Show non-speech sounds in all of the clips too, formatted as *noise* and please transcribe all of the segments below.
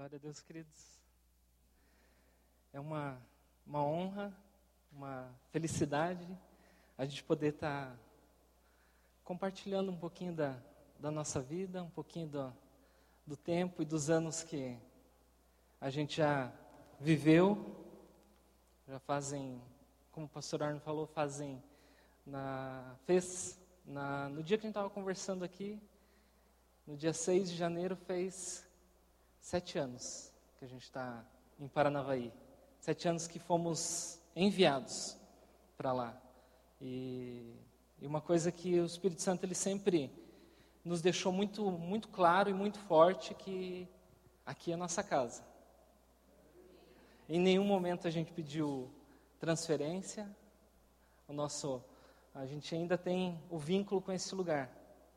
Glória a Deus, queridos. É uma, uma honra, uma felicidade a gente poder estar tá compartilhando um pouquinho da, da nossa vida, um pouquinho do, do tempo e dos anos que a gente já viveu. Já fazem, como o pastor Arno falou, fazem na, fez na, no dia que a gente estava conversando aqui, no dia 6 de janeiro, fez sete anos que a gente está em Paranavaí. Sete anos que fomos enviados para lá. E, e, uma coisa que o Espírito Santo ele sempre nos deixou muito, muito claro e muito forte que aqui é a nossa casa. Em nenhum momento a gente pediu transferência. O nosso, a gente ainda tem o vínculo com esse lugar.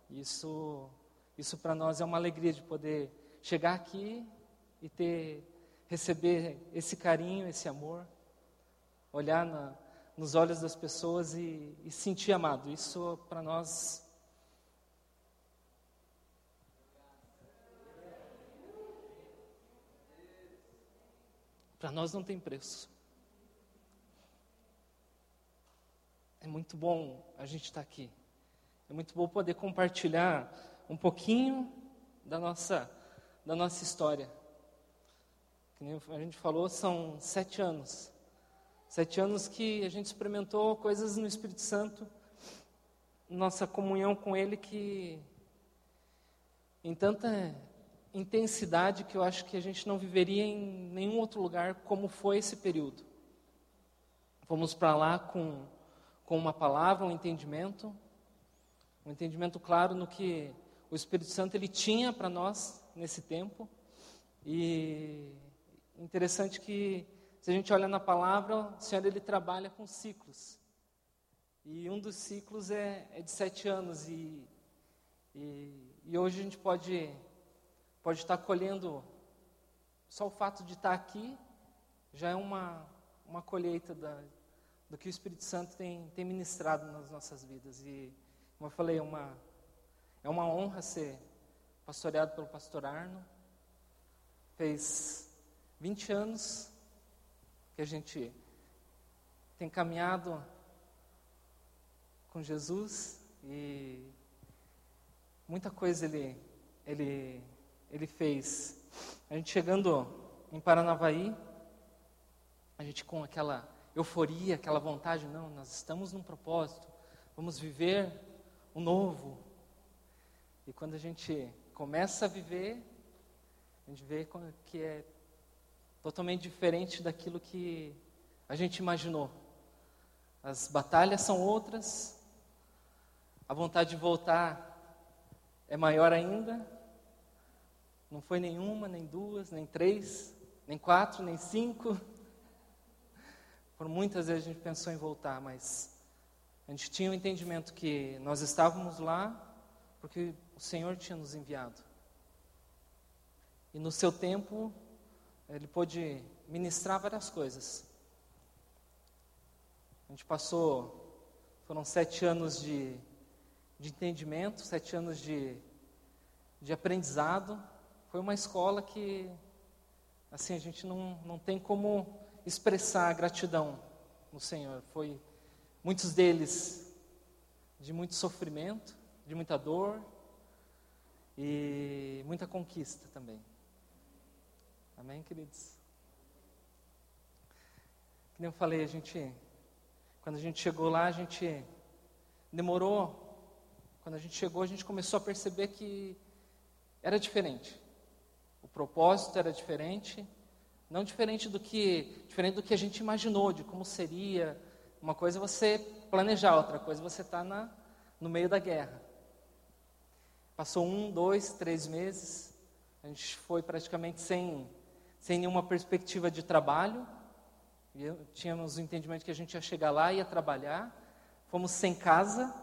Isso, isso para nós é uma alegria de poder chegar aqui e ter receber esse carinho, esse amor, olhar na, nos olhos das pessoas e, e sentir amado. Isso para nós para nós não tem preço. É muito bom a gente estar aqui. É muito bom poder compartilhar um pouquinho da nossa da nossa história. Que a gente falou, são sete anos. Sete anos que a gente experimentou coisas no Espírito Santo, nossa comunhão com Ele que em tanta intensidade que eu acho que a gente não viveria em nenhum outro lugar como foi esse período. Fomos para lá com, com uma palavra, um entendimento, um entendimento claro no que o Espírito Santo ele tinha para nós nesse tempo. E interessante que, se a gente olha na palavra, o Senhor ele trabalha com ciclos. E um dos ciclos é, é de sete anos. E, e, e, hoje a gente pode, pode estar colhendo, só o fato de estar aqui já é uma, uma colheita da, do que o Espírito Santo tem, tem ministrado nas nossas vidas. E, como eu falei, é uma, é uma honra ser pastoreado pelo pastor Arno. Fez 20 anos que a gente tem caminhado com Jesus e muita coisa ele, ele, ele fez. A gente chegando em Paranavaí, a gente com aquela euforia, aquela vontade, não, nós estamos num propósito, vamos viver o novo. E quando a gente começa a viver, a gente vê que é totalmente diferente daquilo que a gente imaginou. As batalhas são outras, a vontade de voltar é maior ainda. Não foi nenhuma, nem duas, nem três, nem quatro, nem cinco. Por muitas vezes a gente pensou em voltar, mas a gente tinha o entendimento que nós estávamos lá porque Senhor tinha nos enviado. E no seu tempo, ele pôde ministrar várias coisas. A gente passou, foram sete anos de, de entendimento, sete anos de, de aprendizado. Foi uma escola que, assim, a gente não, não tem como expressar a gratidão no Senhor. Foi muitos deles de muito sofrimento, de muita dor e muita conquista também. Amém, queridos? Como eu falei, a gente, quando a gente chegou lá, a gente demorou. Quando a gente chegou, a gente começou a perceber que era diferente. O propósito era diferente, não diferente do que, diferente do que a gente imaginou de como seria. Uma coisa é você planejar, outra coisa é você estar tá no meio da guerra. Passou um, dois, três meses, a gente foi praticamente sem, sem nenhuma perspectiva de trabalho. E tínhamos o entendimento que a gente ia chegar lá, ia trabalhar. Fomos sem casa.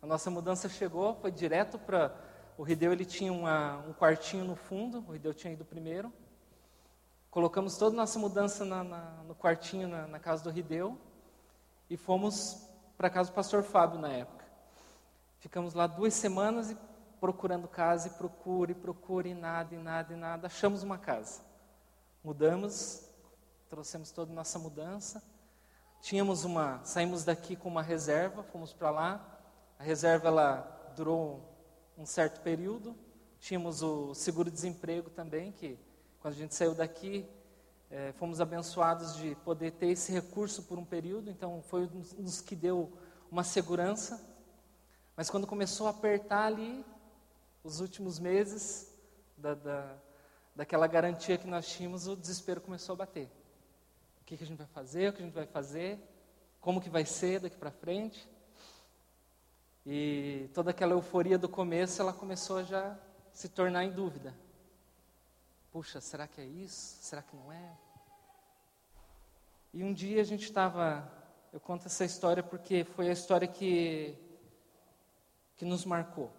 A nossa mudança chegou, foi direto para. O Rideu ele tinha uma, um quartinho no fundo, o Rideu tinha ido primeiro. Colocamos toda a nossa mudança na, na, no quartinho na, na casa do Rideu e fomos para a casa do pastor Fábio na época. Ficamos lá duas semanas e procurando casa e procura e e nada, e nada, e nada. Achamos uma casa. Mudamos, trouxemos toda a nossa mudança. Tínhamos uma, saímos daqui com uma reserva, fomos para lá. A reserva ela durou um certo período. Tínhamos o seguro-desemprego também, que quando a gente saiu daqui, é, fomos abençoados de poder ter esse recurso por um período, então foi nos que deu uma segurança. Mas quando começou a apertar ali, os últimos meses da, da, daquela garantia que nós tínhamos, o desespero começou a bater. O que, que a gente vai fazer? O que a gente vai fazer? Como que vai ser daqui para frente? E toda aquela euforia do começo, ela começou a já se tornar em dúvida. Puxa, será que é isso? Será que não é? E um dia a gente estava. Eu conto essa história porque foi a história que, que nos marcou.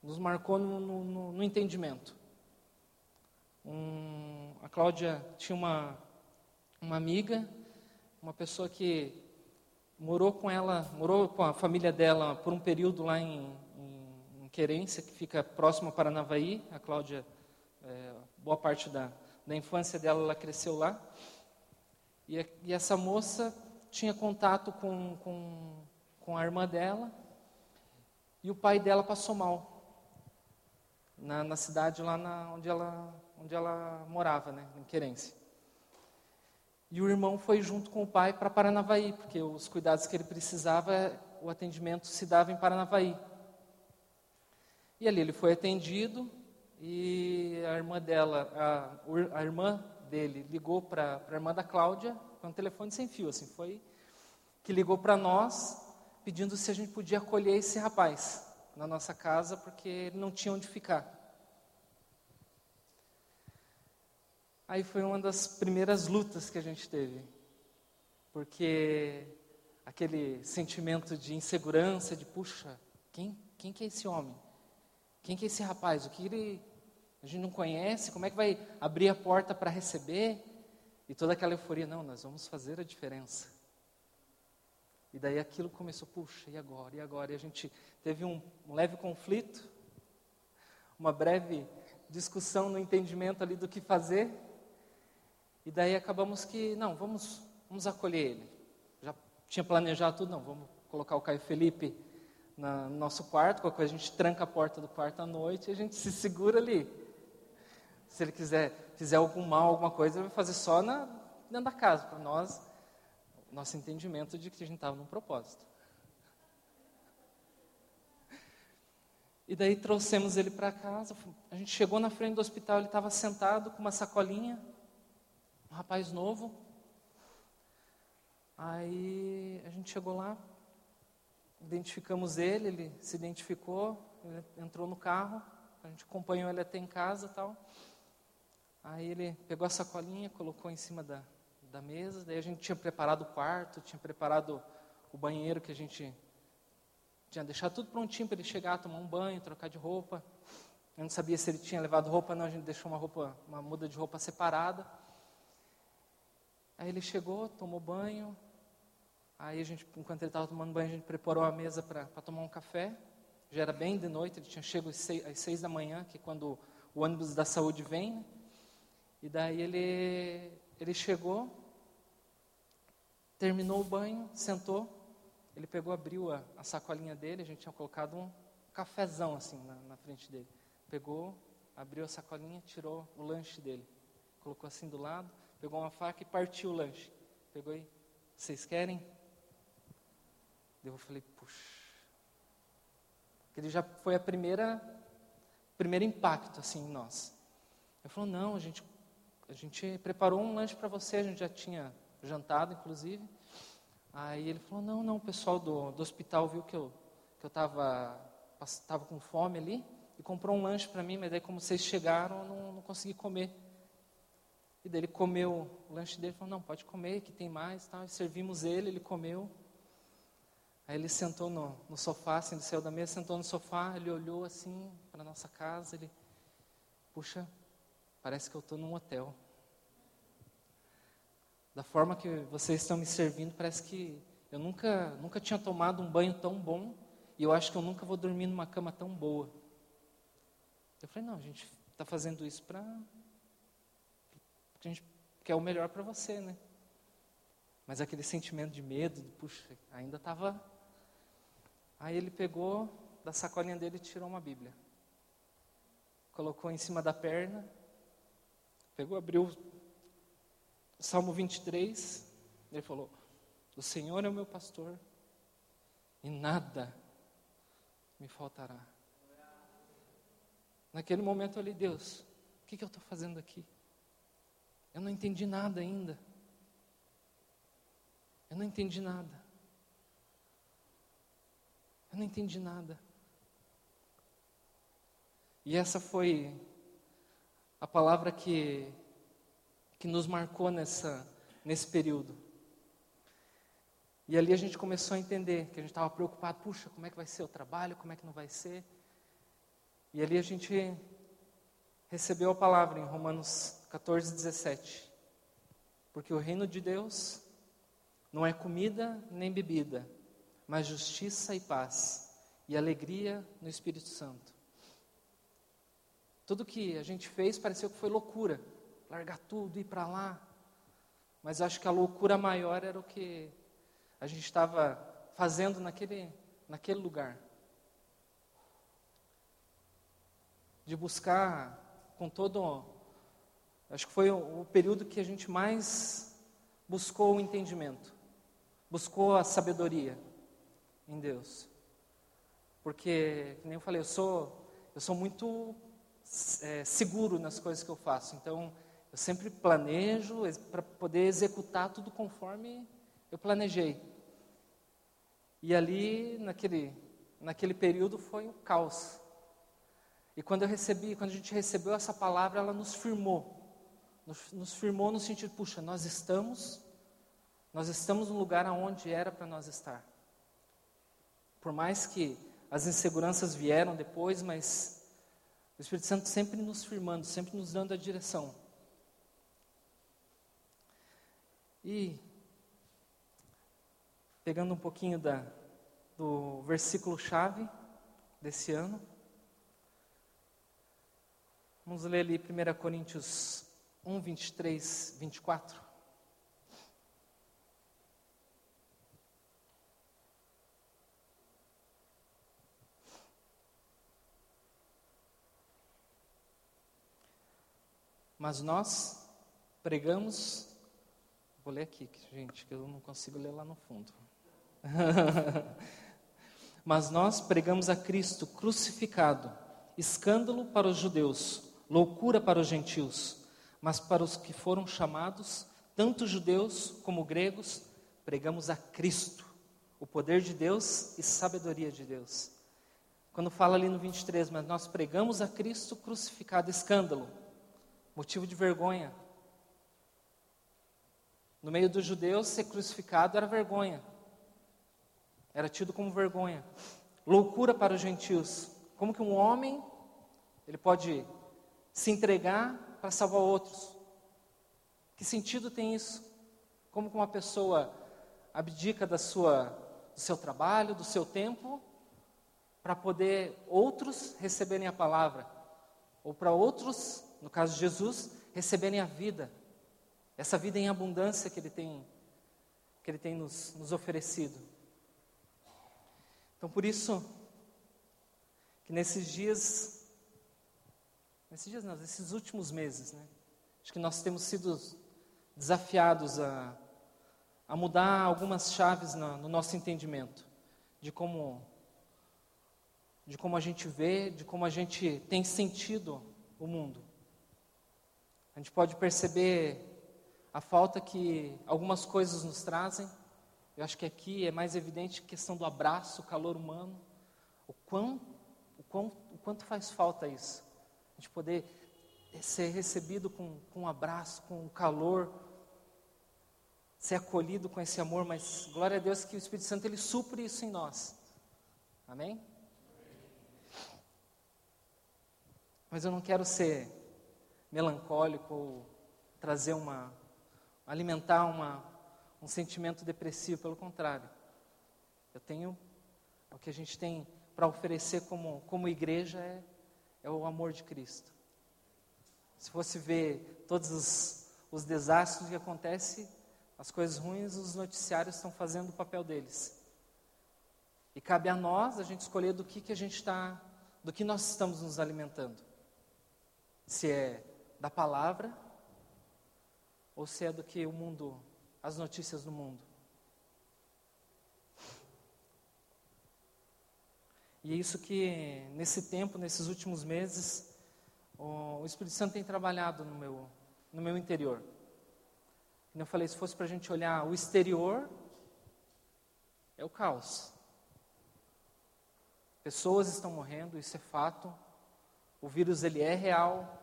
Nos marcou no, no, no entendimento. Um, a Cláudia tinha uma, uma amiga, uma pessoa que morou com ela, morou com a família dela por um período lá em, em, em Querência, que fica próximo a Paranavaí. A Cláudia é, boa parte da, da infância dela ela cresceu lá. E, e essa moça tinha contato com, com, com a irmã dela e o pai dela passou mal na, na cidade lá na, onde, ela, onde ela morava, né, em Querência. E o irmão foi junto com o pai para Paranavaí, porque os cuidados que ele precisava, o atendimento se dava em Paranavaí. E ali ele foi atendido, e a irmã dela, a, a irmã dele ligou para a irmã da Cláudia, com um telefone sem fio, assim, foi que ligou para nós pedindo se a gente podia acolher esse rapaz na nossa casa, porque ele não tinha onde ficar. Aí foi uma das primeiras lutas que a gente teve, porque aquele sentimento de insegurança, de puxa, quem, quem que é esse homem? Quem que é esse rapaz? O que ele a gente não conhece, como é que vai abrir a porta para receber? E toda aquela euforia, não, nós vamos fazer a diferença. E daí aquilo começou, puxa, e agora? E agora? E a gente teve um, leve conflito, uma breve discussão no entendimento ali do que fazer. E daí acabamos que, não, vamos, vamos acolher ele. Já tinha planejado tudo, não, vamos colocar o Caio Felipe na, no nosso quarto, qualquer coisa a gente tranca a porta do quarto à noite e a gente se segura ali. Se ele quiser fizer algum mal, alguma coisa, ele vai fazer só na, dentro da casa, para nós, nosso entendimento de que a gente estava num propósito. E daí trouxemos ele para casa. A gente chegou na frente do hospital, ele estava sentado com uma sacolinha, um rapaz novo. Aí a gente chegou lá, identificamos ele, ele se identificou, ele entrou no carro, a gente acompanhou ele até em casa tal. Aí ele pegou a sacolinha, colocou em cima da, da mesa. Daí a gente tinha preparado o quarto, tinha preparado o banheiro que a gente tinha deixado tudo prontinho para ele chegar, tomar um banho, trocar de roupa. Eu não sabia se ele tinha levado roupa, não. A gente deixou uma roupa, uma muda de roupa separada. Aí ele chegou, tomou banho. Aí a gente, enquanto ele estava tomando banho, a gente preparou a mesa para tomar um café. Já era bem de noite, ele tinha chegado às seis, às seis da manhã, que é quando o ônibus da saúde vem. Né? E daí ele, ele chegou, terminou o banho, sentou, ele pegou, abriu a, a sacolinha dele, a gente tinha colocado um cafezão assim na, na frente dele. Pegou, abriu a sacolinha, tirou o lanche dele, colocou assim do lado, pegou uma faca e partiu o lanche. Pegou aí, vocês querem? Eu falei, puxa. Ele já foi a primeira, primeiro impacto assim em nós. Ele falou, não, a gente a gente preparou um lanche para você, a gente já tinha jantado, inclusive. Aí ele falou, não, não, o pessoal do, do hospital viu que eu que eu estava tava com fome ali e comprou um lanche para mim, mas daí como vocês chegaram, eu não, não consegui comer. E daí ele comeu o lanche dele, falou, não, pode comer, que tem mais, tal. E servimos ele, ele comeu. Aí ele sentou no, no sofá, assim, ele saiu da mesa, sentou no sofá, ele olhou assim para nossa casa, ele, puxa, Parece que eu estou num hotel. Da forma que vocês estão me servindo, parece que eu nunca, nunca tinha tomado um banho tão bom e eu acho que eu nunca vou dormir numa cama tão boa. Eu falei, não, a gente está fazendo isso para. A gente quer o melhor para você, né? Mas aquele sentimento de medo, de, puxa, ainda estava. Aí ele pegou da sacolinha dele e tirou uma Bíblia. Colocou em cima da perna, pegou, abriu Salmo 23, ele falou: O Senhor é o meu pastor e nada me faltará. Naquele momento ali, Deus, o que, que eu estou fazendo aqui? Eu não entendi nada ainda. Eu não entendi nada. Eu não entendi nada. E essa foi a palavra que, que nos marcou nessa, nesse período. E ali a gente começou a entender que a gente estava preocupado, puxa, como é que vai ser o trabalho, como é que não vai ser. E ali a gente recebeu a palavra em Romanos 14, 17. Porque o reino de Deus não é comida nem bebida, mas justiça e paz e alegria no Espírito Santo. Tudo que a gente fez pareceu que foi loucura, largar tudo, ir para lá. Mas acho que a loucura maior era o que a gente estava fazendo naquele, naquele lugar. De buscar com todo. Acho que foi o, o período que a gente mais buscou o entendimento, buscou a sabedoria em Deus. Porque, como eu falei, eu sou, eu sou muito é, seguro nas coisas que eu faço. Então, eu sempre planejo para poder executar tudo conforme eu planejei. E ali, naquele, naquele período, foi um caos. E quando eu recebi, quando a gente recebeu essa palavra, ela nos firmou. Nos, nos firmou no sentido, puxa, nós estamos, nós estamos no lugar aonde era para nós estar. Por mais que as inseguranças vieram depois, mas o Espírito Santo sempre nos firmando, sempre nos dando a direção. E pegando um pouquinho da, do versículo chave desse ano, Vamos ler ali 1 Coríntios 1, 23, 24. Mas nós pregamos, vou ler aqui, gente, que eu não consigo ler lá no fundo. *laughs* Mas nós pregamos a Cristo crucificado, escândalo para os judeus loucura para os gentios, mas para os que foram chamados, tanto judeus como gregos, pregamos a Cristo, o poder de Deus e sabedoria de Deus. Quando fala ali no 23, mas nós pregamos a Cristo crucificado, escândalo, motivo de vergonha. No meio dos judeus, ser crucificado era vergonha, era tido como vergonha. Loucura para os gentios. Como que um homem ele pode se entregar para salvar outros. Que sentido tem isso? Como que uma pessoa abdica da sua, do seu trabalho, do seu tempo, para poder outros receberem a palavra, ou para outros, no caso de Jesus, receberem a vida, essa vida em abundância que Ele tem, que Ele tem nos, nos oferecido. Então, por isso, que nesses dias nesses dias não, nesses últimos meses, né? Acho que nós temos sido desafiados a, a mudar algumas chaves no, no nosso entendimento de como de como a gente vê, de como a gente tem sentido o mundo. A gente pode perceber a falta que algumas coisas nos trazem. Eu acho que aqui é mais evidente a questão do abraço, o calor humano. O, quão, o, quão, o quanto faz falta isso gente poder ser recebido com, com um abraço, com um calor, ser acolhido com esse amor, mas glória a Deus que o Espírito Santo ele supre isso em nós. Amém? Mas eu não quero ser melancólico ou trazer uma alimentar uma, um sentimento depressivo, pelo contrário. Eu tenho O que a gente tem para oferecer como, como igreja é, é o amor de Cristo. Se fosse ver todos os, os desastres que acontecem, as coisas ruins, os noticiários estão fazendo o papel deles. E cabe a nós a gente escolher do que, que a gente está, do que nós estamos nos alimentando. Se é da palavra ou se é do que o mundo, as notícias do mundo. E é isso que, nesse tempo, nesses últimos meses, o Espírito Santo tem trabalhado no meu, no meu interior. Como eu falei, se fosse para a gente olhar o exterior, é o caos. Pessoas estão morrendo, isso é fato. O vírus ele é real.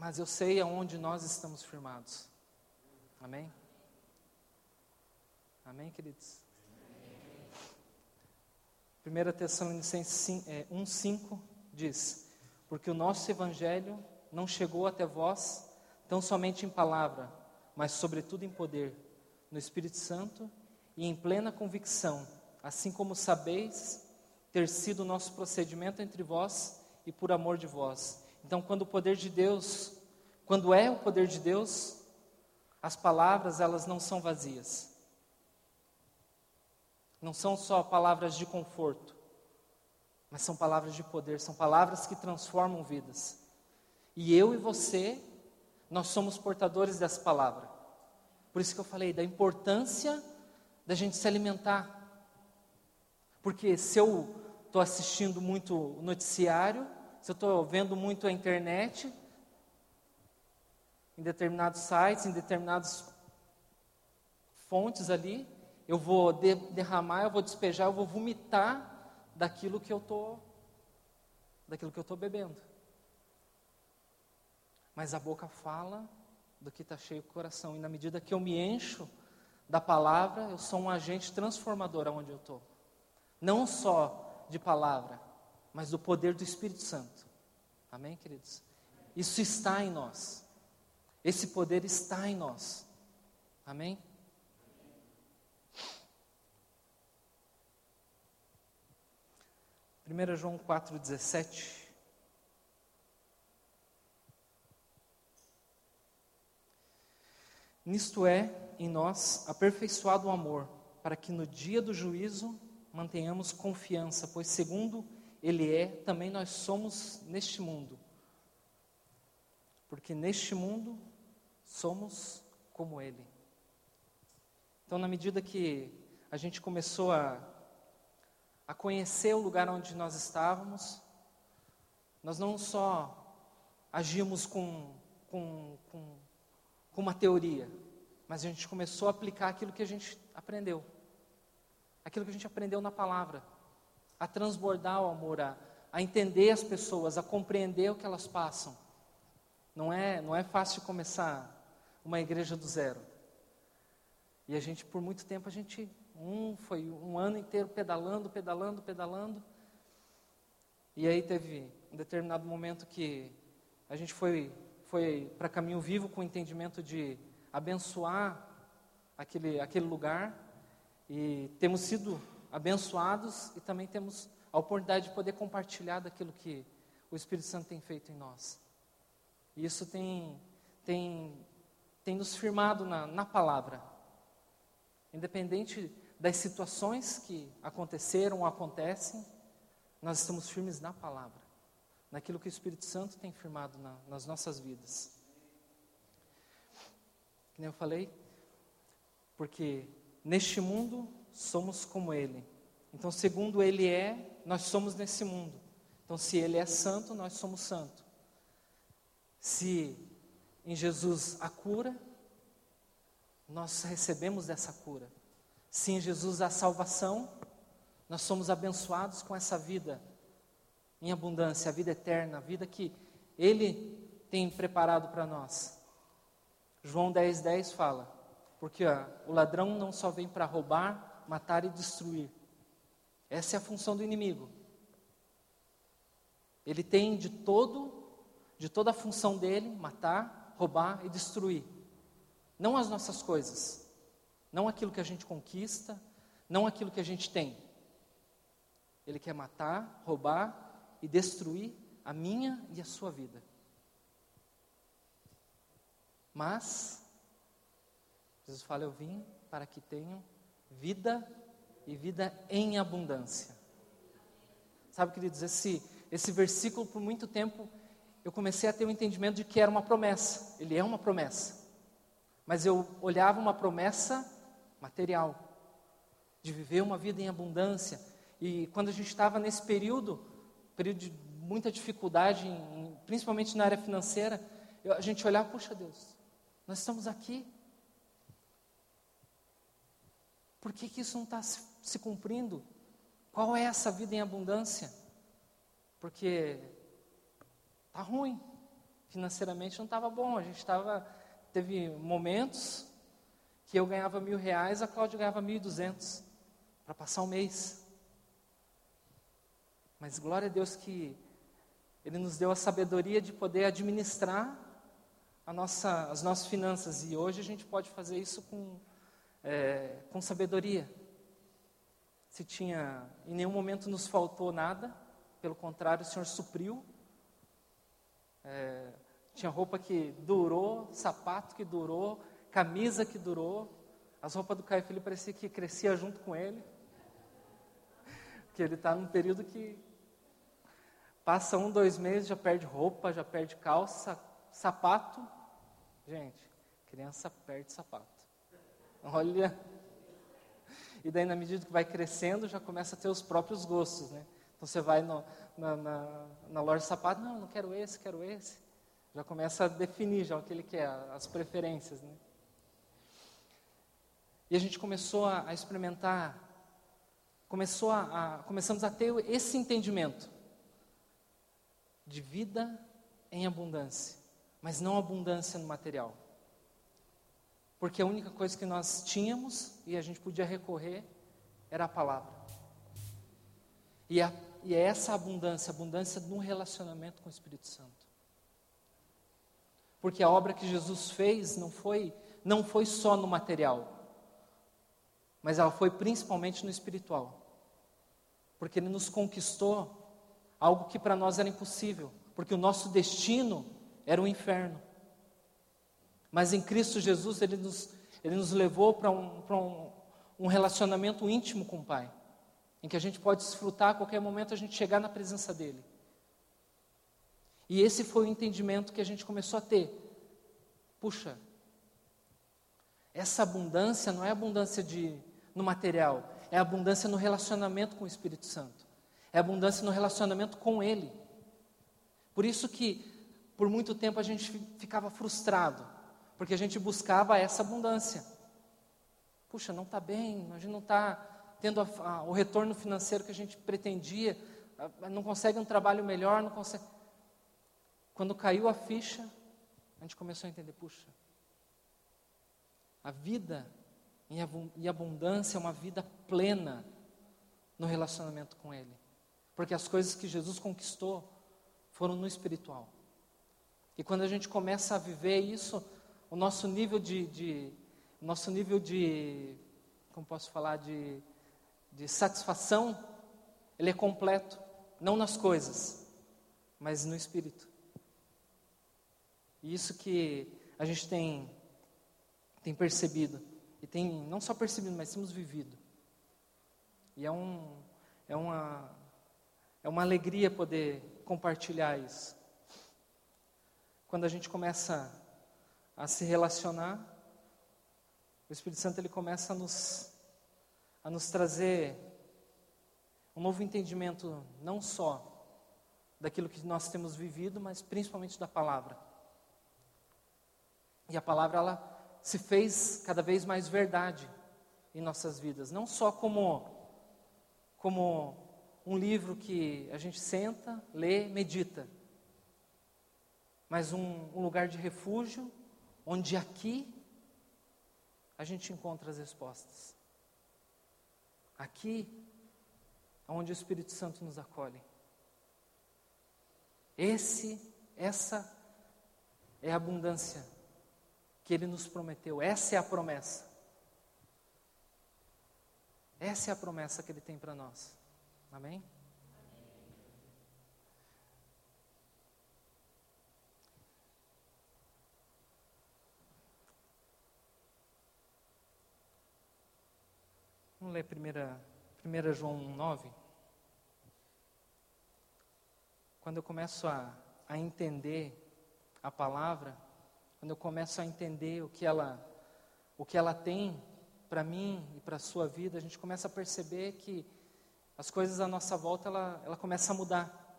Mas eu sei aonde nós estamos firmados. Amém? Amém, queridos? 1 Tessalonicenses 1,5 é, diz: Porque o nosso Evangelho não chegou até vós tão somente em palavra, mas sobretudo em poder, no Espírito Santo e em plena convicção, assim como sabeis ter sido o nosso procedimento entre vós e por amor de vós. Então, quando o poder de Deus, quando é o poder de Deus, as palavras elas não são vazias. Não são só palavras de conforto, mas são palavras de poder, são palavras que transformam vidas. E eu e você, nós somos portadores dessa palavra. Por isso que eu falei da importância da gente se alimentar. Porque se eu estou assistindo muito noticiário, se eu estou vendo muito a internet, em determinados sites, em determinadas fontes ali, eu vou de, derramar, eu vou despejar, eu vou vomitar daquilo que eu tô, daquilo que eu estou bebendo. Mas a boca fala do que está cheio o coração. E na medida que eu me encho da palavra, eu sou um agente transformador aonde eu estou. Não só de palavra, mas do poder do Espírito Santo. Amém, queridos? Isso está em nós. Esse poder está em nós. Amém? 1 João 4,17. Nisto é, em nós, aperfeiçoado o amor, para que no dia do juízo mantenhamos confiança, pois segundo Ele é, também nós somos neste mundo. Porque neste mundo somos como Ele. Então, na medida que a gente começou a a conhecer o lugar onde nós estávamos, nós não só agimos com, com, com, com uma teoria, mas a gente começou a aplicar aquilo que a gente aprendeu, aquilo que a gente aprendeu na palavra, a transbordar o amor, a, a entender as pessoas, a compreender o que elas passam. Não é, não é fácil começar uma igreja do zero. E a gente, por muito tempo, a gente um foi um ano inteiro pedalando, pedalando, pedalando. E aí teve um determinado momento que a gente foi, foi para caminho vivo com o entendimento de abençoar aquele, aquele lugar. E temos sido abençoados e também temos a oportunidade de poder compartilhar daquilo que o Espírito Santo tem feito em nós. E isso tem, tem, tem nos firmado na, na palavra. Independente das situações que aconteceram ou acontecem, nós estamos firmes na palavra, naquilo que o Espírito Santo tem firmado na, nas nossas vidas. Que nem eu falei, porque neste mundo somos como Ele. Então, segundo Ele é, nós somos nesse mundo. Então, se Ele é santo, nós somos santo. Se em Jesus a cura, nós recebemos dessa cura. Se em Jesus há salvação, nós somos abençoados com essa vida em abundância, a vida eterna, a vida que Ele tem preparado para nós. João 10,10 10 fala, porque ó, o ladrão não só vem para roubar, matar e destruir. Essa é a função do inimigo. Ele tem de todo, de toda a função dele, matar, roubar e destruir. Não as nossas coisas, não aquilo que a gente conquista, não aquilo que a gente tem. Ele quer matar, roubar e destruir a minha e a sua vida. Mas, Jesus fala: Eu vim para que tenham vida e vida em abundância. Sabe, queridos, esse, esse versículo, por muito tempo, eu comecei a ter o um entendimento de que era uma promessa. Ele é uma promessa. Mas eu olhava uma promessa material, de viver uma vida em abundância. E quando a gente estava nesse período, período de muita dificuldade, em, principalmente na área financeira, eu, a gente olhava, puxa Deus, nós estamos aqui. Por que, que isso não está se, se cumprindo? Qual é essa vida em abundância? Porque está ruim. Financeiramente não estava bom. A gente estava. Teve momentos que eu ganhava mil reais, a Cláudia ganhava mil e duzentos para passar um mês. Mas glória a Deus que Ele nos deu a sabedoria de poder administrar nossa, as nossas finanças. E hoje a gente pode fazer isso com, é, com sabedoria. Se tinha, em nenhum momento nos faltou nada, pelo contrário, o Senhor supriu. É, tinha roupa que durou, sapato que durou, camisa que durou. As roupas do Caio Felipe parecia que crescia junto com ele. *laughs* Porque ele está num período que passa um, dois meses, já perde roupa, já perde calça, sapato. Gente, criança perde sapato. Olha. E daí, na medida que vai crescendo, já começa a ter os próprios gostos, né? Então você vai no, na, na, na, loja de sapato, não, não quero esse, quero esse. Já começa a definir já o que ele quer, as preferências, né? E a gente começou a, a experimentar, começou a, a, começamos a ter esse entendimento de vida em abundância, mas não abundância no material. Porque a única coisa que nós tínhamos e a gente podia recorrer era a palavra. E, a, e é essa abundância, abundância no relacionamento com o Espírito Santo. Porque a obra que Jesus fez não foi, não foi só no material, mas ela foi principalmente no espiritual. Porque Ele nos conquistou algo que para nós era impossível, porque o nosso destino era o inferno. Mas em Cristo Jesus, Ele nos, ele nos levou para um, um, um relacionamento íntimo com o Pai, em que a gente pode desfrutar a qualquer momento, a gente chegar na presença dEle. E esse foi o entendimento que a gente começou a ter. Puxa, essa abundância não é abundância de, no material, é abundância no relacionamento com o Espírito Santo, é abundância no relacionamento com Ele. Por isso que, por muito tempo, a gente ficava frustrado, porque a gente buscava essa abundância. Puxa, não está bem, a gente não está tendo a, a, o retorno financeiro que a gente pretendia, não consegue um trabalho melhor, não consegue. Quando caiu a ficha, a gente começou a entender, puxa, a vida em abundância é uma vida plena no relacionamento com Ele. Porque as coisas que Jesus conquistou foram no espiritual. E quando a gente começa a viver isso, o nosso nível de, de nosso nível de, como posso falar, de, de satisfação, ele é completo, não nas coisas, mas no espírito. E isso que a gente tem, tem percebido, e tem não só percebido, mas temos vivido. E é, um, é, uma, é uma alegria poder compartilhar isso. Quando a gente começa a se relacionar, o Espírito Santo ele começa a nos, a nos trazer um novo entendimento, não só daquilo que nós temos vivido, mas principalmente da palavra. E a palavra ela se fez cada vez mais verdade em nossas vidas, não só como como um livro que a gente senta, lê, medita, mas um, um lugar de refúgio onde aqui a gente encontra as respostas. Aqui é onde o Espírito Santo nos acolhe. Esse, essa é a abundância que ele nos prometeu. Essa é a promessa. Essa é a promessa que Ele tem para nós. Amém? Vamos ler 1, João 9. Quando eu começo a, a entender a palavra, quando eu começo a entender o que ela, o que ela tem para mim e para a sua vida, a gente começa a perceber que as coisas à nossa volta ela, ela começa a mudar.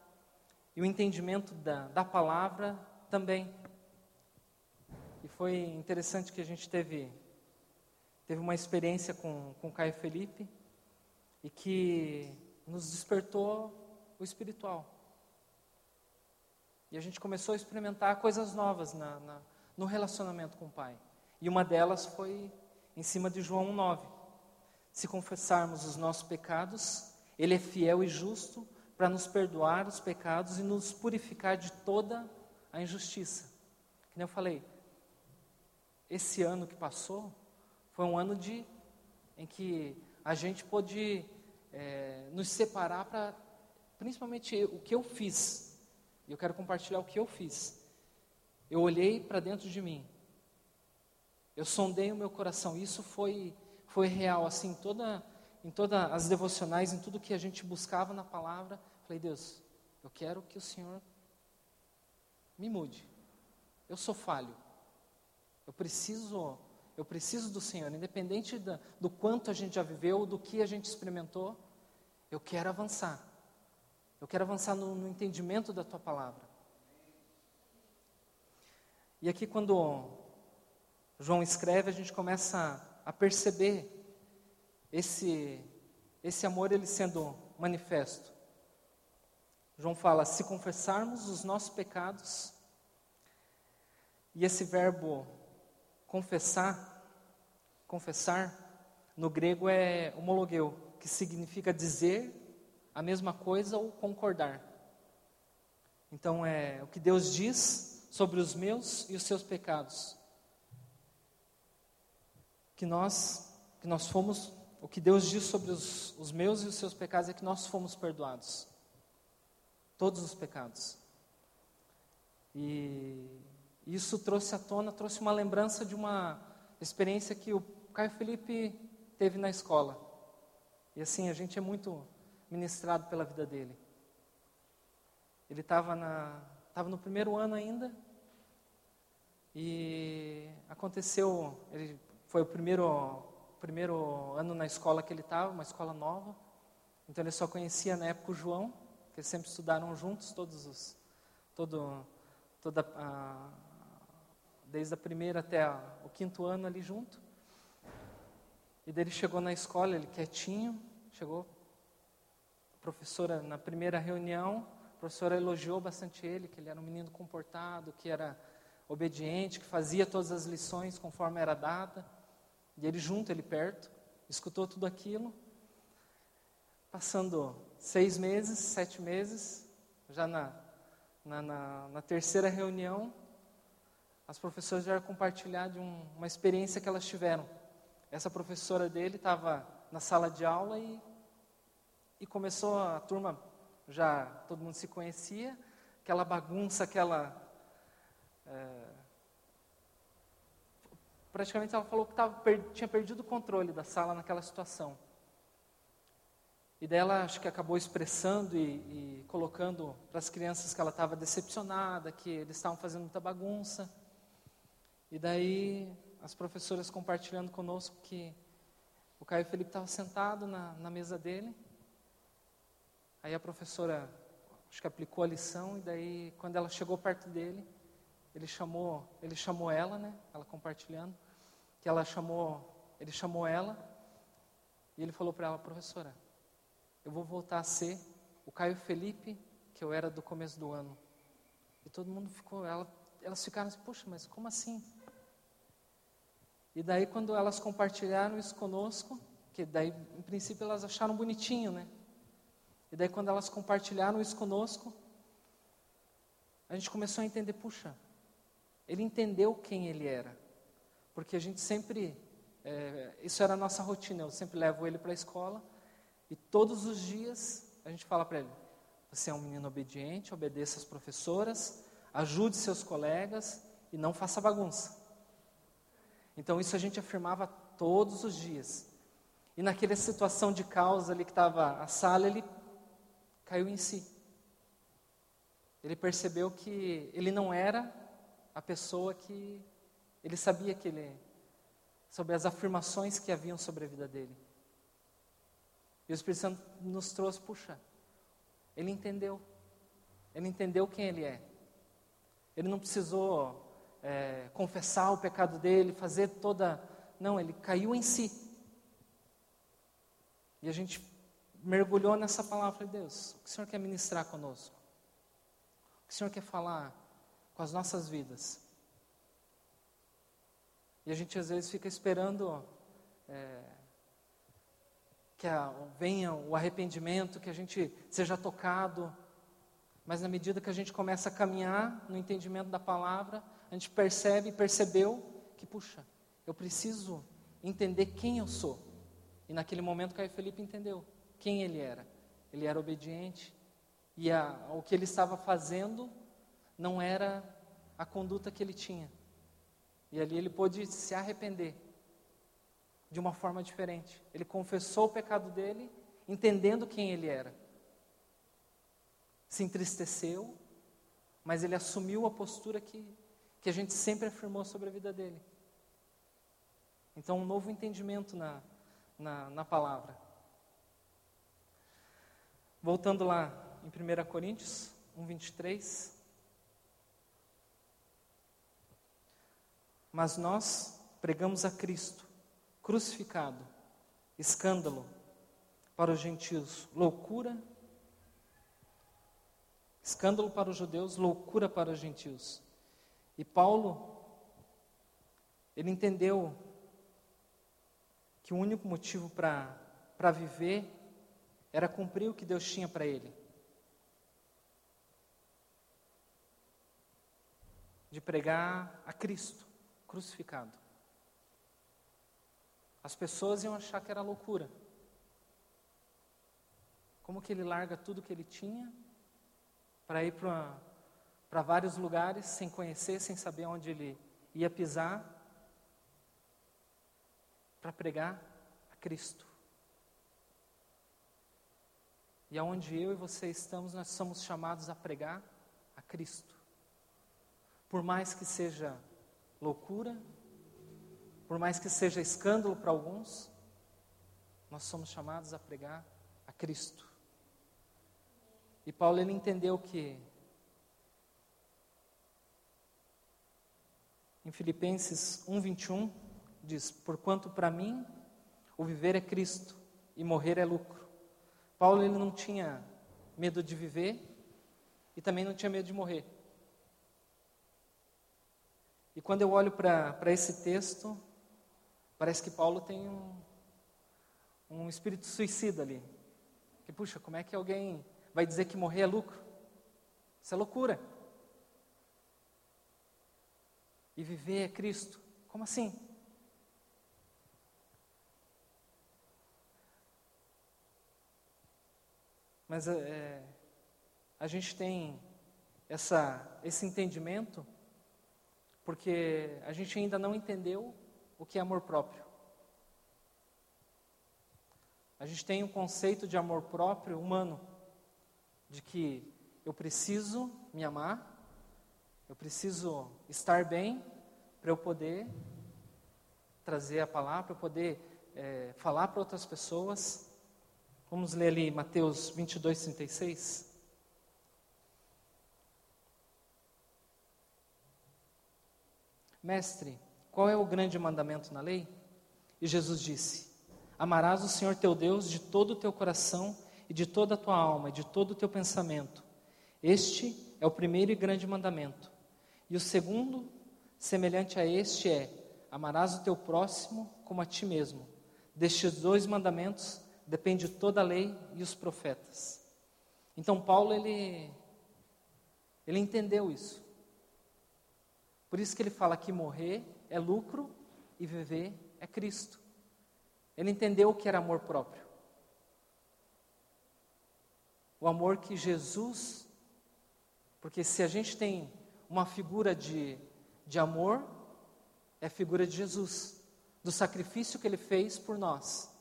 E o entendimento da, da palavra também. E foi interessante que a gente teve, teve uma experiência com, com Caio Felipe e que nos despertou o espiritual. E a gente começou a experimentar coisas novas na, na, no relacionamento com o Pai. E uma delas foi em cima de João 9. Se confessarmos os nossos pecados, Ele é fiel e justo para nos perdoar os pecados e nos purificar de toda a injustiça. Como eu falei, esse ano que passou foi um ano de, em que a gente pôde é, nos separar para, principalmente o que eu fiz e eu quero compartilhar o que eu fiz. Eu olhei para dentro de mim. Eu sondei o meu coração. Isso foi foi real assim, toda em todas as devocionais, em tudo que a gente buscava na palavra. Falei, Deus, eu quero que o Senhor me mude. Eu sou falho. Eu preciso, eu preciso do Senhor, independente do quanto a gente já viveu, do que a gente experimentou, eu quero avançar. Eu quero avançar no, no entendimento da tua palavra. E aqui, quando João escreve, a gente começa a, a perceber esse, esse amor ele sendo manifesto. João fala: se confessarmos os nossos pecados, e esse verbo confessar, confessar, no grego é homologueu, que significa dizer a mesma coisa ou concordar. Então é o que Deus diz sobre os meus e os seus pecados. Que nós, que nós fomos, o que Deus diz sobre os, os meus e os seus pecados é que nós fomos perdoados. Todos os pecados. E isso trouxe à tona, trouxe uma lembrança de uma experiência que o Caio Felipe teve na escola. E assim, a gente é muito ministrado pela vida dele. Ele estava tava no primeiro ano ainda e aconteceu, ele foi o primeiro, primeiro ano na escola que ele estava, uma escola nova. Então ele só conhecia na época o João, que eles sempre estudaram juntos, todos os, todo, toda a, desde a primeira até a, o quinto ano ali junto. E daí ele chegou na escola, ele quietinho, chegou, professora, na primeira reunião, a professora elogiou bastante ele, que ele era um menino comportado, que era obediente, que fazia todas as lições conforme era dada. E ele junto, ele perto, escutou tudo aquilo. Passando seis meses, sete meses, já na, na, na, na terceira reunião, as professoras vieram compartilhar de um, uma experiência que elas tiveram. Essa professora dele estava na sala de aula e e começou a turma, já todo mundo se conhecia, aquela bagunça, aquela. É, praticamente ela falou que tava, tinha perdido o controle da sala naquela situação. E daí ela acho que acabou expressando e, e colocando para as crianças que ela estava decepcionada, que eles estavam fazendo muita bagunça. E daí as professoras compartilhando conosco que o Caio Felipe estava sentado na, na mesa dele Aí a professora, acho que aplicou a lição, e daí, quando ela chegou perto dele, ele chamou, ele chamou ela, né? Ela compartilhando, que ela chamou, ele chamou ela, e ele falou para ela, professora, eu vou voltar a ser o Caio Felipe que eu era do começo do ano. E todo mundo ficou, ela, elas ficaram assim, poxa, mas como assim? E daí quando elas compartilharam isso conosco, que daí em princípio elas acharam bonitinho, né? E daí, quando elas compartilharam isso conosco, a gente começou a entender: puxa, ele entendeu quem ele era. Porque a gente sempre é, isso era a nossa rotina. Eu sempre levo ele para a escola e todos os dias a gente fala para ele: você é um menino obediente, obedeça às professoras, ajude seus colegas e não faça bagunça. Então isso a gente afirmava todos os dias. E naquela situação de causa ali que estava a sala, ele caiu em si. Ele percebeu que ele não era a pessoa que ele sabia que ele sobre as afirmações que haviam sobre a vida dele. E o Espírito Santo nos trouxe, puxa, ele entendeu. Ele entendeu quem ele é. Ele não precisou é, confessar o pecado dele, fazer toda. Não, ele caiu em si. E a gente mergulhou nessa palavra. Falei, Deus, o que o Senhor quer ministrar conosco? O que o Senhor quer falar com as nossas vidas? E a gente às vezes fica esperando é, que a, venha o arrependimento, que a gente seja tocado. Mas na medida que a gente começa a caminhar no entendimento da palavra, a gente percebe e percebeu que, puxa, eu preciso entender quem eu sou. E naquele momento Caio Felipe entendeu quem ele era. Ele era obediente e a, o que ele estava fazendo não era a conduta que ele tinha. E ali ele pôde se arrepender de uma forma diferente. Ele confessou o pecado dele, entendendo quem ele era. Se entristeceu, mas ele assumiu a postura que, que a gente sempre afirmou sobre a vida dele. Então, um novo entendimento na, na, na palavra. Voltando lá em 1 Coríntios 1, 23. Mas nós pregamos a Cristo, crucificado, escândalo para os gentios, loucura, escândalo para os judeus, loucura para os gentios. E Paulo, ele entendeu que o único motivo para viver era cumprir o que Deus tinha para ele. De pregar a Cristo crucificado. As pessoas iam achar que era loucura. Como que ele larga tudo que ele tinha para ir para vários lugares sem conhecer, sem saber onde ele ia pisar, para pregar a Cristo. E aonde eu e você estamos, nós somos chamados a pregar a Cristo. Por mais que seja loucura, por mais que seja escândalo para alguns, nós somos chamados a pregar a Cristo. E Paulo ele entendeu que em Filipenses 1:21 diz: "Porquanto para mim o viver é Cristo e morrer é lucro". Paulo ele não tinha medo de viver e também não tinha medo de morrer. E quando eu olho para esse texto, parece que Paulo tem um, um espírito suicida ali. Que, puxa, como é que alguém vai dizer que morrer é lucro? Isso é loucura. E viver é Cristo. Como assim? Mas é, a gente tem essa, esse entendimento porque a gente ainda não entendeu o que é amor próprio. A gente tem um conceito de amor próprio humano, de que eu preciso me amar, eu preciso estar bem para eu poder trazer a palavra, para eu poder é, falar para outras pessoas. Vamos ler ali Mateus 22, 36. Mestre, qual é o grande mandamento na lei? E Jesus disse: Amarás o Senhor teu Deus de todo o teu coração e de toda a tua alma e de todo o teu pensamento. Este é o primeiro e grande mandamento. E o segundo, semelhante a este, é: Amarás o teu próximo como a ti mesmo. Destes dois mandamentos depende toda a lei e os profetas. Então Paulo ele ele entendeu isso. Por isso que ele fala que morrer é lucro e viver é Cristo. Ele entendeu o que era amor próprio. O amor que Jesus, porque se a gente tem uma figura de, de amor, é a figura de Jesus, do sacrifício que ele fez por nós.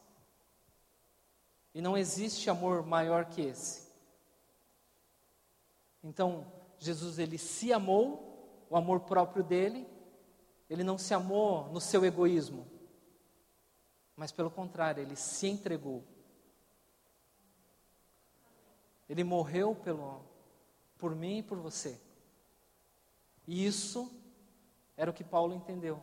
E não existe amor maior que esse. Então, Jesus ele se amou, o amor próprio dele, ele não se amou no seu egoísmo, mas pelo contrário, ele se entregou. Ele morreu pelo, por mim e por você. E isso era o que Paulo entendeu.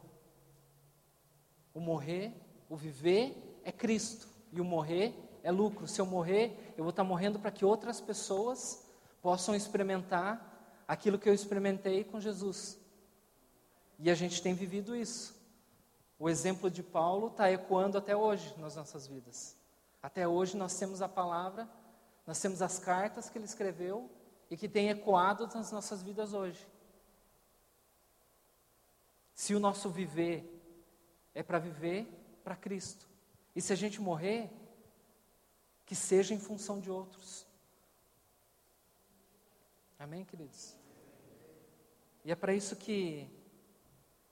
O morrer, o viver é Cristo, e o morrer é lucro. Se eu morrer, eu vou estar morrendo para que outras pessoas possam experimentar aquilo que eu experimentei com Jesus. E a gente tem vivido isso. O exemplo de Paulo está ecoando até hoje nas nossas vidas. Até hoje nós temos a palavra, nós temos as cartas que ele escreveu e que tem ecoado nas nossas vidas hoje. Se o nosso viver é para viver para Cristo, e se a gente morrer, que seja em função de outros. Amém, queridos? E é para isso que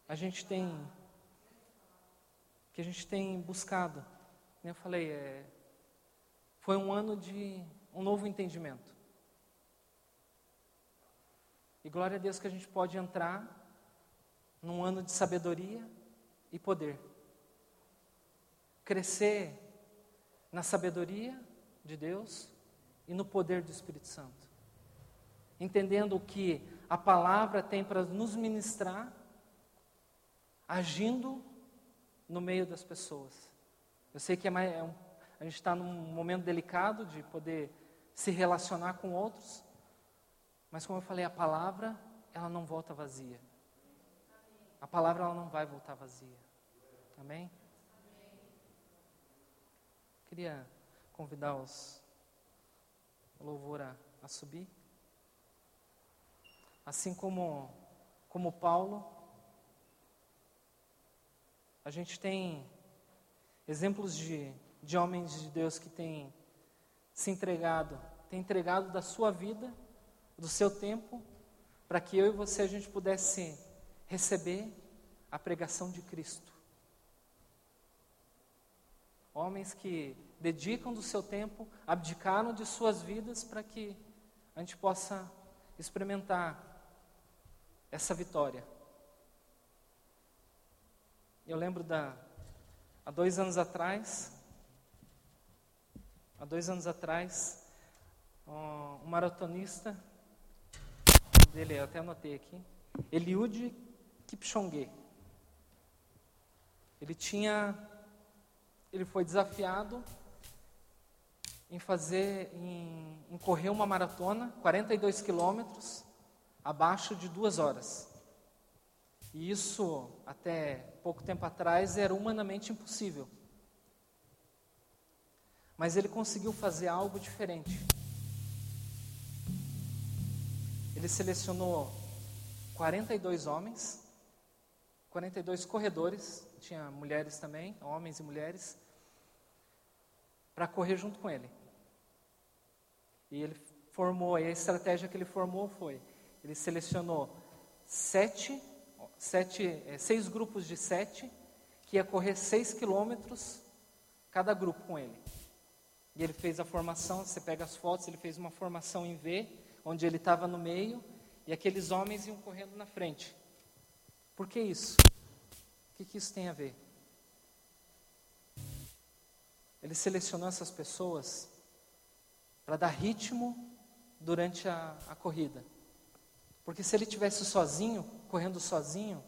a gente tem que a gente tem buscado. Eu falei, é, foi um ano de um novo entendimento. E glória a Deus que a gente pode entrar num ano de sabedoria e poder. Crescer na sabedoria de Deus e no poder do Espírito Santo. Entendendo que a palavra tem para nos ministrar, agindo no meio das pessoas. Eu sei que é mais, é um, a gente está num momento delicado de poder se relacionar com outros, mas como eu falei, a palavra ela não volta vazia. A palavra ela não vai voltar vazia. Amém? Queria convidar os louvor a, a subir. Assim como, como Paulo, a gente tem exemplos de, de homens de Deus que têm se entregado, têm entregado da sua vida, do seu tempo, para que eu e você a gente pudesse receber a pregação de Cristo. Homens que dedicam do seu tempo, abdicaram de suas vidas para que a gente possa experimentar essa vitória. Eu lembro da há dois anos atrás, há dois anos atrás, um maratonista dele, até anotei aqui, Eliud Kipchoge. Ele tinha, ele foi desafiado em fazer, em, em correr uma maratona, 42 quilômetros, abaixo de duas horas. E isso, até pouco tempo atrás, era humanamente impossível. Mas ele conseguiu fazer algo diferente. Ele selecionou 42 homens, 42 corredores, tinha mulheres também, homens e mulheres, para correr junto com ele. E ele formou, e a estratégia que ele formou foi: ele selecionou sete, sete, é, seis grupos de sete, que ia correr seis quilômetros cada grupo com ele. E ele fez a formação, você pega as fotos, ele fez uma formação em V, onde ele estava no meio, e aqueles homens iam correndo na frente. Por que isso? O que, que isso tem a ver? Ele selecionou essas pessoas para dar ritmo durante a, a corrida. Porque se ele tivesse sozinho, correndo sozinho,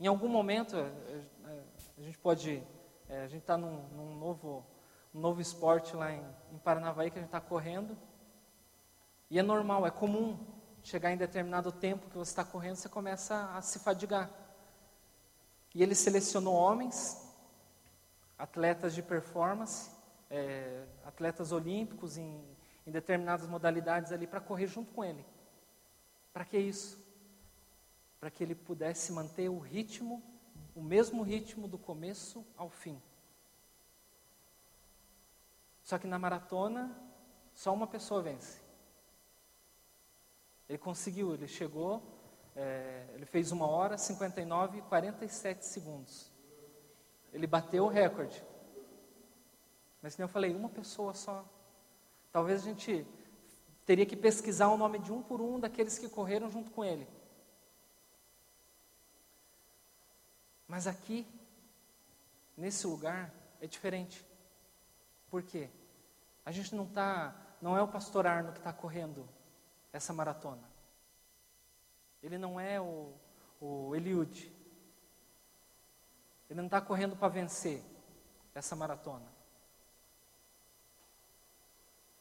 em algum momento a, é, é, a gente pode, é, a gente está num, num, novo, novo esporte lá em, em Paranavaí que a gente está correndo, e é normal, é comum chegar em determinado tempo que você está correndo, você começa a se fadigar. E ele selecionou homens atletas de performance, é, atletas olímpicos em, em determinadas modalidades ali para correr junto com ele. Para que isso? Para que ele pudesse manter o ritmo, o mesmo ritmo do começo ao fim. Só que na maratona, só uma pessoa vence. Ele conseguiu, ele chegou, é, ele fez uma hora, 59 e 47 segundos. Ele bateu o recorde. Mas como eu falei, uma pessoa só. Talvez a gente teria que pesquisar o nome de um por um daqueles que correram junto com ele. Mas aqui, nesse lugar, é diferente. Por quê? A gente não está, não é o pastor Arno que está correndo essa maratona. Ele não é o, o Eliud. Ele não está correndo para vencer essa maratona.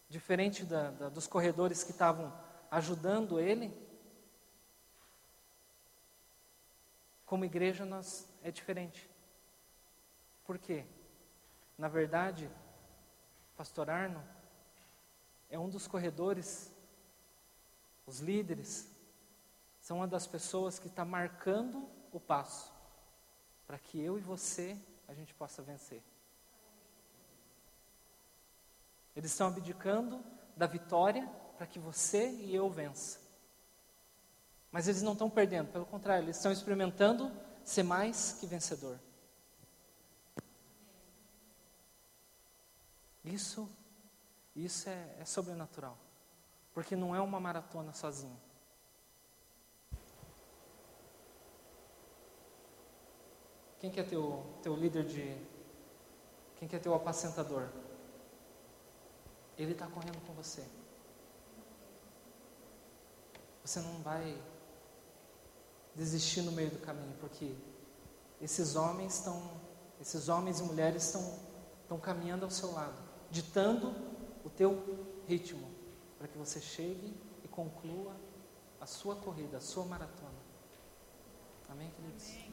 Diferente da, da, dos corredores que estavam ajudando ele, como igreja nós é diferente. Por quê? Na verdade, Pastor Arno é um dos corredores, os líderes, são uma das pessoas que está marcando o passo para que eu e você a gente possa vencer. Eles estão abdicando da vitória para que você e eu vença. Mas eles não estão perdendo, pelo contrário, eles estão experimentando ser mais que vencedor. Isso, isso é, é sobrenatural, porque não é uma maratona sozinho. Quem quer teu, teu líder de. Quem quer teu apacentador? Ele está correndo com você. Você não vai desistir no meio do caminho, porque esses homens estão, esses homens e mulheres estão, estão caminhando ao seu lado, ditando o teu ritmo, para que você chegue e conclua a sua corrida, a sua maratona. Amém, queridos?